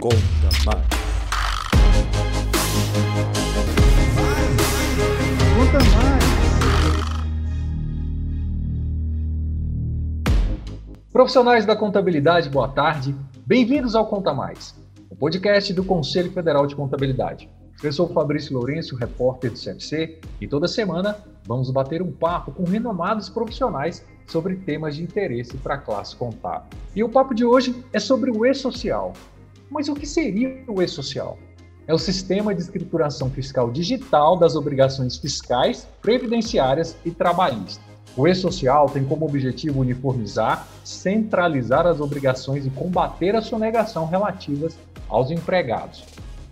Conta mais. Conta mais. Profissionais da contabilidade, boa tarde. Bem-vindos ao Conta Mais, o podcast do Conselho Federal de Contabilidade. Eu sou Fabrício Lourenço, repórter do CFC, e toda semana vamos bater um papo com renomados profissionais sobre temas de interesse para a classe contábil. E o papo de hoje é sobre o e-social. Mas o que seria o e-social? É o sistema de escrituração fiscal digital das obrigações fiscais, previdenciárias e trabalhistas. O e-social tem como objetivo uniformizar, centralizar as obrigações e combater a sonegação relativas aos empregados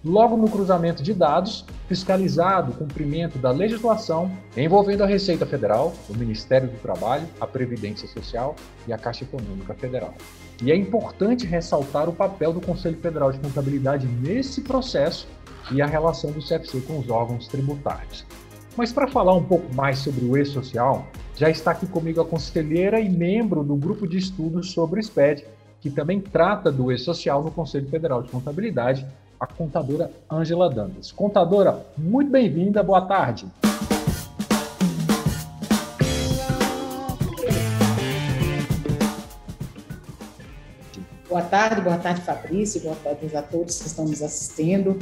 logo no cruzamento de dados, fiscalizado o cumprimento da legislação envolvendo a Receita Federal, o Ministério do Trabalho, a Previdência Social e a Caixa Econômica Federal. E é importante ressaltar o papel do Conselho Federal de Contabilidade nesse processo e a relação do CFC com os órgãos tributários. Mas para falar um pouco mais sobre o e-social, já está aqui comigo a conselheira e membro do grupo de estudos sobre o SPED, que também trata do e-social no Conselho Federal de Contabilidade, a contadora Ângela Dantas. Contadora, muito bem-vinda, boa tarde. Boa tarde, boa tarde, Fabrício, boa tarde a todos que estão nos assistindo.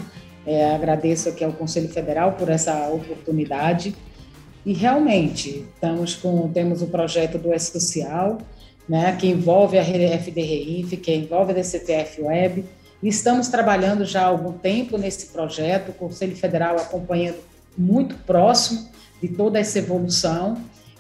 É, agradeço aqui ao Conselho Federal por essa oportunidade. E realmente, estamos com, temos o projeto do S-Social, né, que envolve a FDRIF, que envolve a DCTF Web, Estamos trabalhando já há algum tempo nesse projeto, o Conselho Federal acompanhando muito próximo de toda essa evolução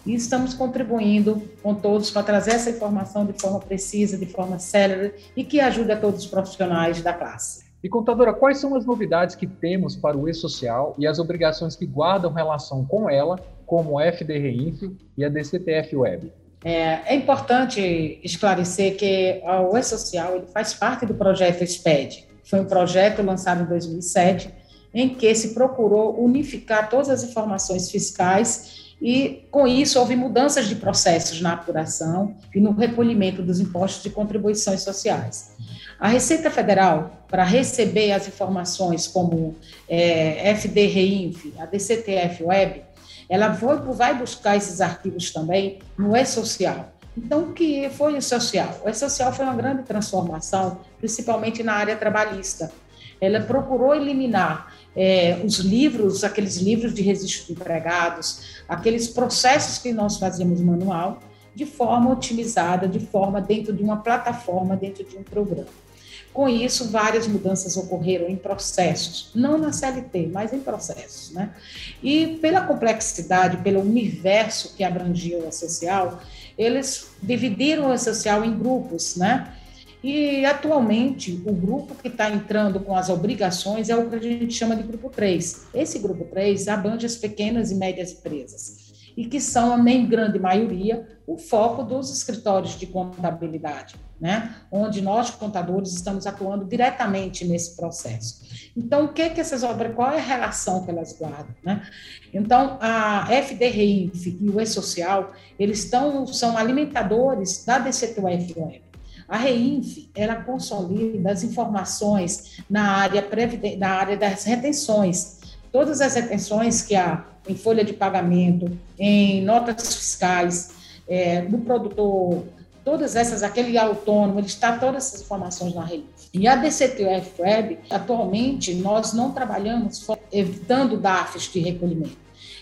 e estamos contribuindo com todos para trazer essa informação de forma precisa, de forma célere e que ajude a todos os profissionais da classe. E contadora, quais são as novidades que temos para o e-social e as obrigações que guardam relação com ela, como a FDRINF e a DCTF Web? É, é, importante esclarecer que o E-Social ele faz parte do projeto SPED. Foi um projeto lançado em 2007, em que se procurou unificar todas as informações fiscais e, com isso, houve mudanças de processos na apuração e no recolhimento dos impostos de contribuições sociais. A Receita Federal, para receber as informações como é, FD-REINF, a DCTF Web, ela foi, vai buscar esses arquivos também no E-Social. Então, o que foi o social? O E-Social foi uma grande transformação, principalmente na área trabalhista. Ela procurou eliminar é, os livros, aqueles livros de registro de empregados, aqueles processos que nós fazíamos manual, de forma otimizada, de forma dentro de uma plataforma, dentro de um programa. Com isso, várias mudanças ocorreram em processos, não na CLT, mas em processos. Né? E pela complexidade, pelo universo que abrangia o social, eles dividiram o social em grupos, né? E atualmente o grupo que está entrando com as obrigações é o que a gente chama de grupo 3. Esse grupo 3 abrange as pequenas e médias empresas e que são, nem grande maioria, o foco dos escritórios de contabilidade, né? onde nós, contadores, estamos atuando diretamente nesse processo. Então, o que que essas obras, qual é a relação que elas guardam? Né? Então, a FDRINF e o E-Social, eles estão, são alimentadores da DCTUF A REINF, ela consolida as informações na área, na área das retenções, todas as retenções que há em folha de pagamento, em notas fiscais, é, do produtor, todas essas, aquele autônomo, ele está todas essas informações na rede. E a DCTF Web, atualmente, nós não trabalhamos evitando DAFs de recolhimento.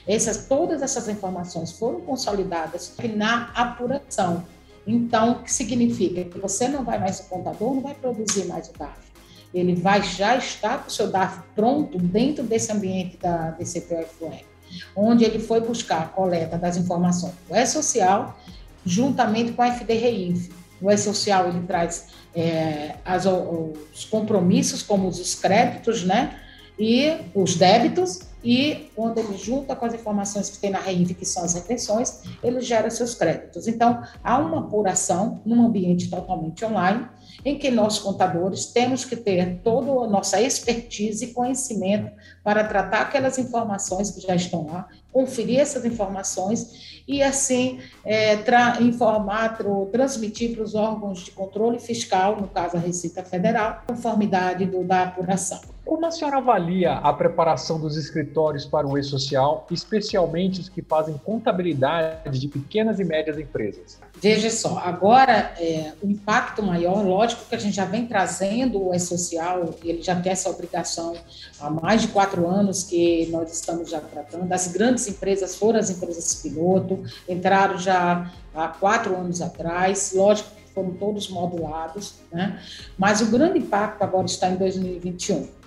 Essas, todas essas informações foram consolidadas na apuração. Então, o que significa? Que você não vai mais, o contador não vai produzir mais o DAF ele vai já estar com o seu DAF pronto dentro desse ambiente da DCPFUE, onde ele foi buscar a coleta das informações do E-Social, juntamente com a FDRINF. O E-Social ele traz é, as, os compromissos, como os créditos, né? E os débitos, e quando ele junta com as informações que tem na REINV, que são as retenções, ele gera seus créditos. Então, há uma apuração num ambiente totalmente online, em que nós, contadores, temos que ter toda a nossa expertise e conhecimento para tratar aquelas informações que já estão lá, conferir essas informações e, assim, é, informar, transmitir para os órgãos de controle fiscal, no caso a Receita Federal, conformidade do, da apuração. Como a senhora avalia a preparação dos escritórios para o e-social, especialmente os que fazem contabilidade de pequenas e médias empresas? Veja só, agora é, o impacto maior, lógico que a gente já vem trazendo o e-social, ele já tem essa obrigação há mais de quatro anos que nós estamos já tratando. As grandes empresas foram as empresas piloto, entraram já há quatro anos atrás, lógico que foram todos modulados, né? mas o grande impacto agora está em 2021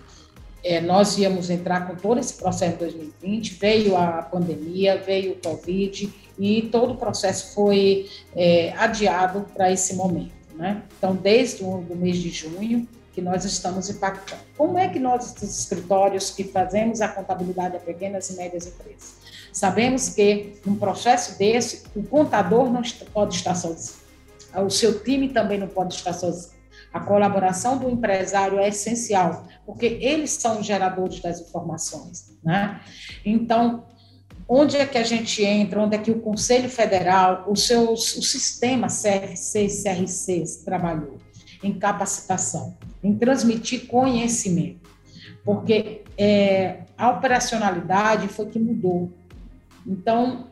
é, nós íamos entrar com todo esse processo em 2020, veio a pandemia, veio o Covid e todo o processo foi é, adiado para esse momento. Né? Então, desde o mês de junho, que nós estamos impactando. Como é que nós, os escritórios que fazemos a contabilidade a pequenas e médias empresas, sabemos que num processo desse, o contador não pode estar sozinho, o seu time também não pode estar sozinho a colaboração do empresário é essencial, porque eles são os geradores das informações. Né? Então, onde é que a gente entra, onde é que o Conselho Federal, o, seu, o sistema CFC e CRCs trabalhou? Em capacitação, em transmitir conhecimento, porque é, a operacionalidade foi que mudou. Então,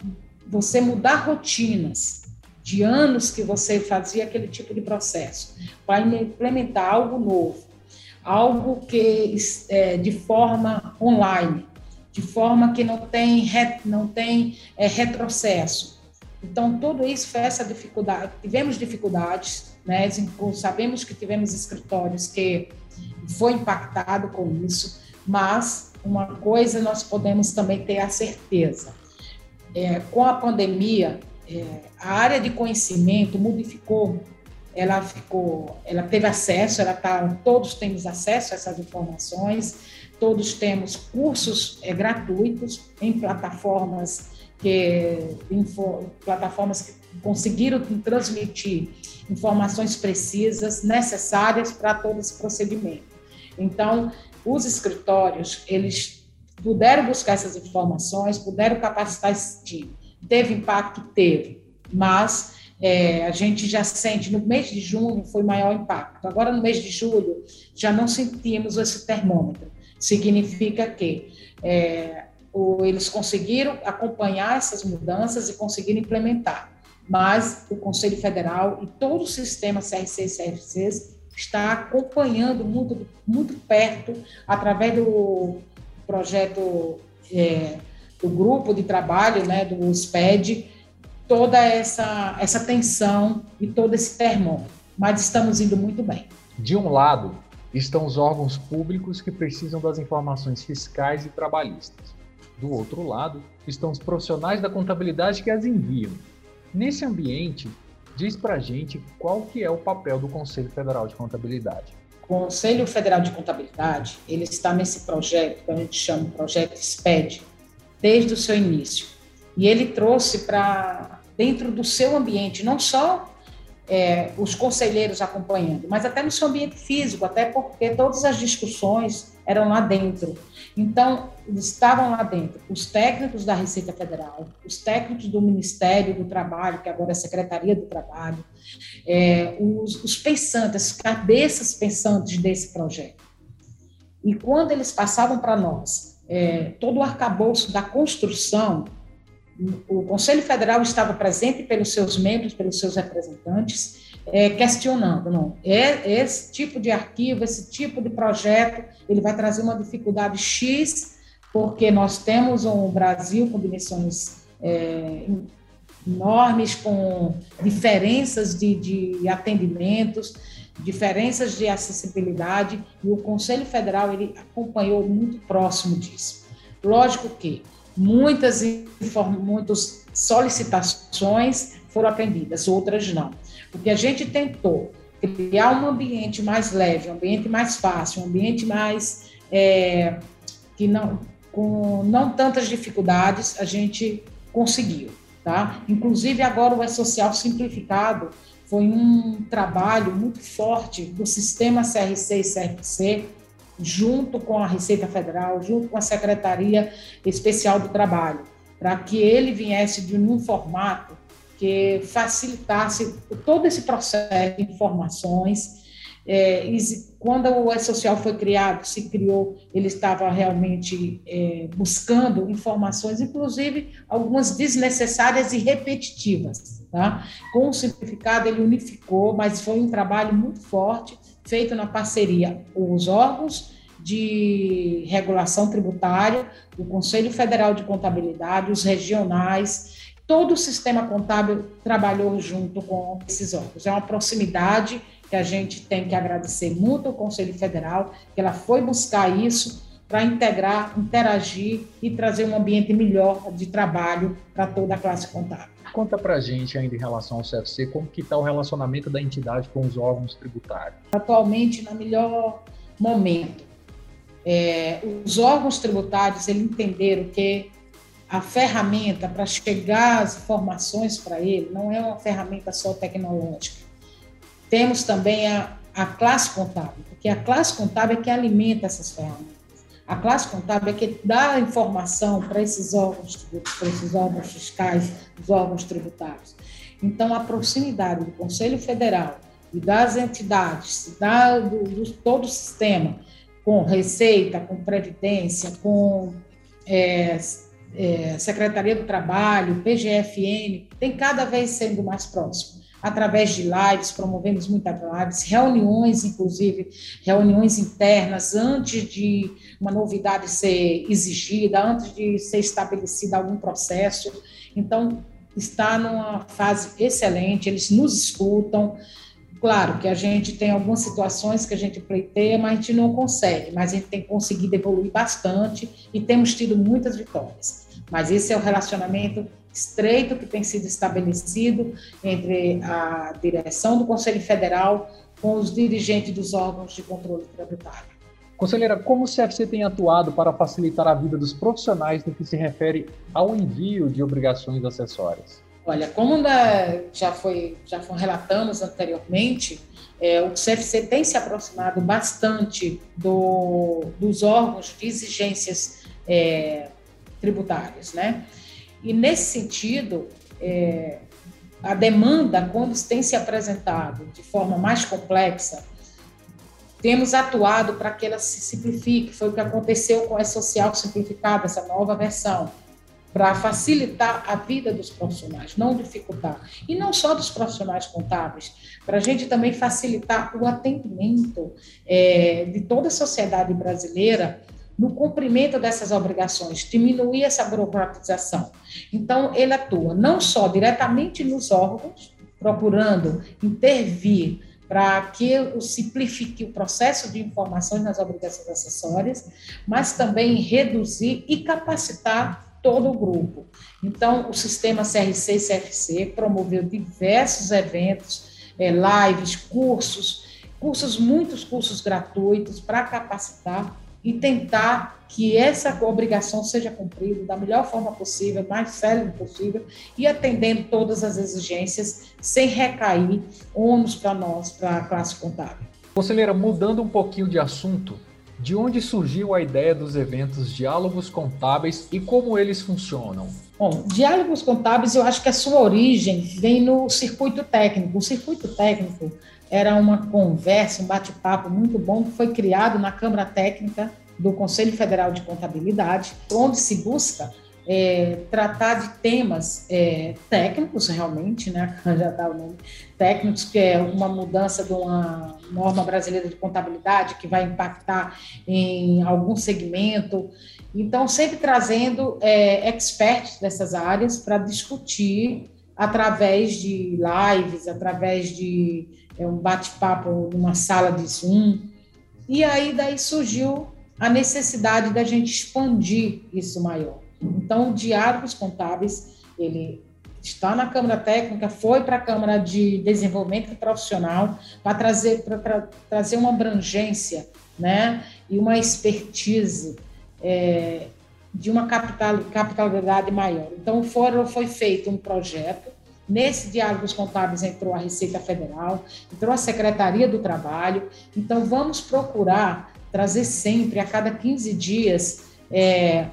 você mudar rotinas, de anos que você fazia aquele tipo de processo, para implementar algo novo, algo que é, de forma online, de forma que não tem, não tem é, retrocesso. Então, tudo isso foi essa dificuldade. Tivemos dificuldades, né? sabemos que tivemos escritórios que foi impactado com isso, mas uma coisa nós podemos também ter a certeza. É, com a pandemia, é, a área de conhecimento modificou, ela ficou, ela teve acesso, ela tá, todos temos acesso a essas informações, todos temos cursos é, gratuitos em plataformas que info, plataformas que conseguiram transmitir informações precisas necessárias para todo esse procedimento. Então, os escritórios, eles puderam buscar essas informações, puderam capacitar esse time. Teve impacto? Teve, mas é, a gente já sente, no mês de junho foi maior impacto. Agora, no mês de julho, já não sentimos esse termômetro. Significa que é, o, eles conseguiram acompanhar essas mudanças e conseguiram implementar. Mas o Conselho Federal e todo o sistema CRC e CFCs está acompanhando muito, muito perto, através do projeto. É, do grupo de trabalho, né, do SPED, toda essa, essa tensão e todo esse termômetro. Mas estamos indo muito bem. De um lado, estão os órgãos públicos que precisam das informações fiscais e trabalhistas. Do outro lado, estão os profissionais da contabilidade que as enviam. Nesse ambiente, diz para a gente qual que é o papel do Conselho Federal de Contabilidade. O Conselho Federal de Contabilidade, ele está nesse projeto que a gente chama de projeto SPED, desde o seu início. E ele trouxe para dentro do seu ambiente, não só é, os conselheiros acompanhando, mas até no seu ambiente físico, até porque todas as discussões eram lá dentro. Então, estavam lá dentro os técnicos da Receita Federal, os técnicos do Ministério do Trabalho, que agora é a Secretaria do Trabalho, é, os, os pensantes, as cabeças pensantes desse projeto. E quando eles passavam para nós é, todo o arcabouço da construção, o Conselho Federal estava presente pelos seus membros, pelos seus representantes, é, questionando, não, é, esse tipo de arquivo, esse tipo de projeto, ele vai trazer uma dificuldade X, porque nós temos um Brasil com dimensões é, enormes, com diferenças de, de atendimentos, diferenças de acessibilidade e o Conselho Federal ele acompanhou muito próximo disso. Lógico que muitas, muitas solicitações foram atendidas, outras não. O que a gente tentou criar um ambiente mais leve, um ambiente mais fácil, um ambiente mais é, que não com não tantas dificuldades, a gente conseguiu. Tá? Inclusive, agora o E-Social Simplificado foi um trabalho muito forte do sistema CRC e CRC, junto com a Receita Federal, junto com a Secretaria Especial do Trabalho, para que ele viesse de um formato que facilitasse todo esse processo de informações é, quando o E-Social foi criado, se criou, ele estava realmente é, buscando informações, inclusive algumas desnecessárias e repetitivas. Tá? Com o simplificado, ele unificou, mas foi um trabalho muito forte, feito na parceria os órgãos de regulação tributária, o Conselho Federal de Contabilidade, os regionais, todo o sistema contábil trabalhou junto com esses órgãos. É uma proximidade que a gente tem que agradecer muito ao Conselho Federal, que ela foi buscar isso para integrar, interagir e trazer um ambiente melhor de trabalho para toda a classe contábil. Conta para a gente ainda em relação ao CFC, como que está o relacionamento da entidade com os órgãos tributários? Atualmente, no melhor momento. É, os órgãos tributários eles entenderam que a ferramenta para chegar às informações para ele não é uma ferramenta só tecnológica, temos também a, a classe contábil, porque a classe contábil é que alimenta essas ferramentas. A classe contábil é que dá informação para esses órgãos, para esses órgãos fiscais, os órgãos tributários. Então, a proximidade do Conselho Federal e das entidades, da, do, do todo o sistema, com Receita, com Previdência, com é, é, Secretaria do Trabalho, PGFN, tem cada vez sendo mais próximo através de lives, promovemos muitas lives, reuniões, inclusive, reuniões internas, antes de uma novidade ser exigida, antes de ser estabelecido algum processo. Então, está numa fase excelente, eles nos escutam. Claro que a gente tem algumas situações que a gente pleiteia, mas a gente não consegue, mas a gente tem conseguido evoluir bastante e temos tido muitas vitórias. Mas esse é o relacionamento estreito que tem sido estabelecido entre a direção do Conselho Federal com os dirigentes dos órgãos de controle tributário. Conselheira, como o CFC tem atuado para facilitar a vida dos profissionais no que se refere ao envio de obrigações acessórias? Olha, como já foi já foi relatamos anteriormente, é, o CFC tem se aproximado bastante do, dos órgãos de exigências é, tributárias, né? E, nesse sentido, é, a demanda, quando tem se apresentado de forma mais complexa, temos atuado para que ela se simplifique. Foi o que aconteceu com a social simplificada, essa nova versão, para facilitar a vida dos profissionais, não dificultar. E não só dos profissionais contábeis, para a gente também facilitar o atendimento é, de toda a sociedade brasileira no cumprimento dessas obrigações, diminuir essa burocratização. Então, ele atua não só diretamente nos órgãos, procurando intervir para que simplifique o processo de informações nas obrigações acessórias, mas também reduzir e capacitar todo o grupo. Então, o sistema CRC e CFC promoveu diversos eventos, eh, lives, cursos, cursos, muitos cursos gratuitos para capacitar e tentar que essa obrigação seja cumprida da melhor forma possível, mais célere possível e atendendo todas as exigências sem recair ônus para nós, para a classe contábil. Conselheira, mudando um pouquinho de assunto, de onde surgiu a ideia dos eventos Diálogos Contábeis e como eles funcionam? Bom, Diálogos Contábeis, eu acho que a sua origem vem no circuito técnico. O circuito técnico era uma conversa, um bate-papo muito bom que foi criado na Câmara Técnica do Conselho Federal de Contabilidade, onde se busca é, tratar de temas é, técnicos, realmente, né? já dá o nome, técnicos, que é uma mudança de uma norma brasileira de contabilidade que vai impactar em algum segmento. Então, sempre trazendo é, experts dessas áreas para discutir através de lives, através de é, um bate-papo numa sala de Zoom. E aí daí surgiu a necessidade da gente expandir isso maior. Então, o Diálogos Contábeis, ele está na Câmara Técnica, foi para a Câmara de Desenvolvimento Profissional para trazer, para trazer uma abrangência né, e uma expertise é, de uma capital, capitalidade maior. Então, o fórum foi feito um projeto. Nesse Diálogos Contábeis entrou a Receita Federal, entrou a Secretaria do Trabalho. Então, vamos procurar trazer sempre, a cada 15 dias, é,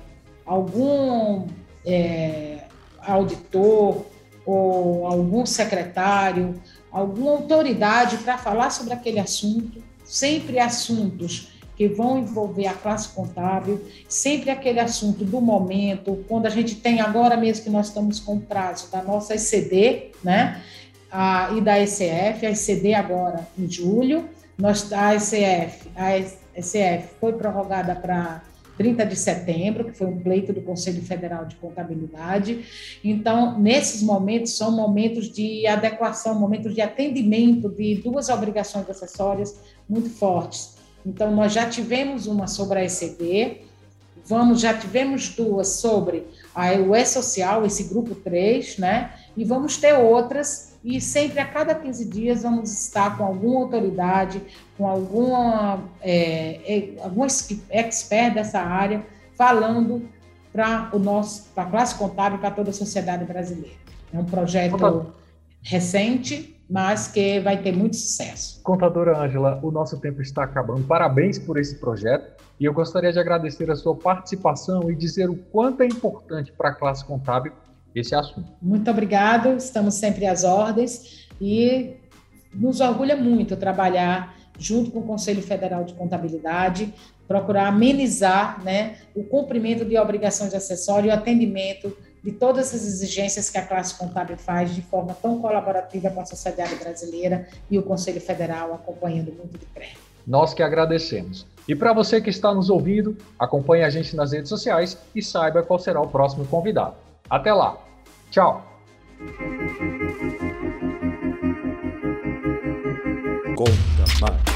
algum é, auditor ou algum secretário, alguma autoridade para falar sobre aquele assunto, sempre assuntos que vão envolver a classe contábil, sempre aquele assunto do momento, quando a gente tem agora mesmo que nós estamos com o prazo da nossa ECD, né, a, e da ECF, a ECD agora em julho, nós, a ECF, a ECF foi prorrogada para 30 de setembro, que foi um pleito do Conselho Federal de Contabilidade. Então, nesses momentos, são momentos de adequação, momentos de atendimento de duas obrigações acessórias muito fortes. Então, nós já tivemos uma sobre a ECD, vamos, já tivemos duas sobre a, o E-Social, esse grupo 3, né? E vamos ter outras e sempre a cada 15 dias vamos estar com alguma autoridade, com alguma, é, é, algum expert dessa área, falando para o nosso, para a classe contábil, para toda a sociedade brasileira. É um projeto Opa. recente, mas que vai ter muito sucesso. Contadora Ângela, o nosso tempo está acabando. Parabéns por esse projeto e eu gostaria de agradecer a sua participação e dizer o quanto é importante para a classe contábil esse assunto. Muito obrigado, estamos sempre às ordens e nos orgulha muito trabalhar junto com o Conselho Federal de Contabilidade, procurar amenizar né, o cumprimento de obrigações de acessório e o atendimento de todas as exigências que a classe contábil faz de forma tão colaborativa com a sociedade brasileira e o Conselho Federal acompanhando muito de perto. Nós que agradecemos. E para você que está nos ouvindo, acompanhe a gente nas redes sociais e saiba qual será o próximo convidado. Até lá. Tchau. Conta mais.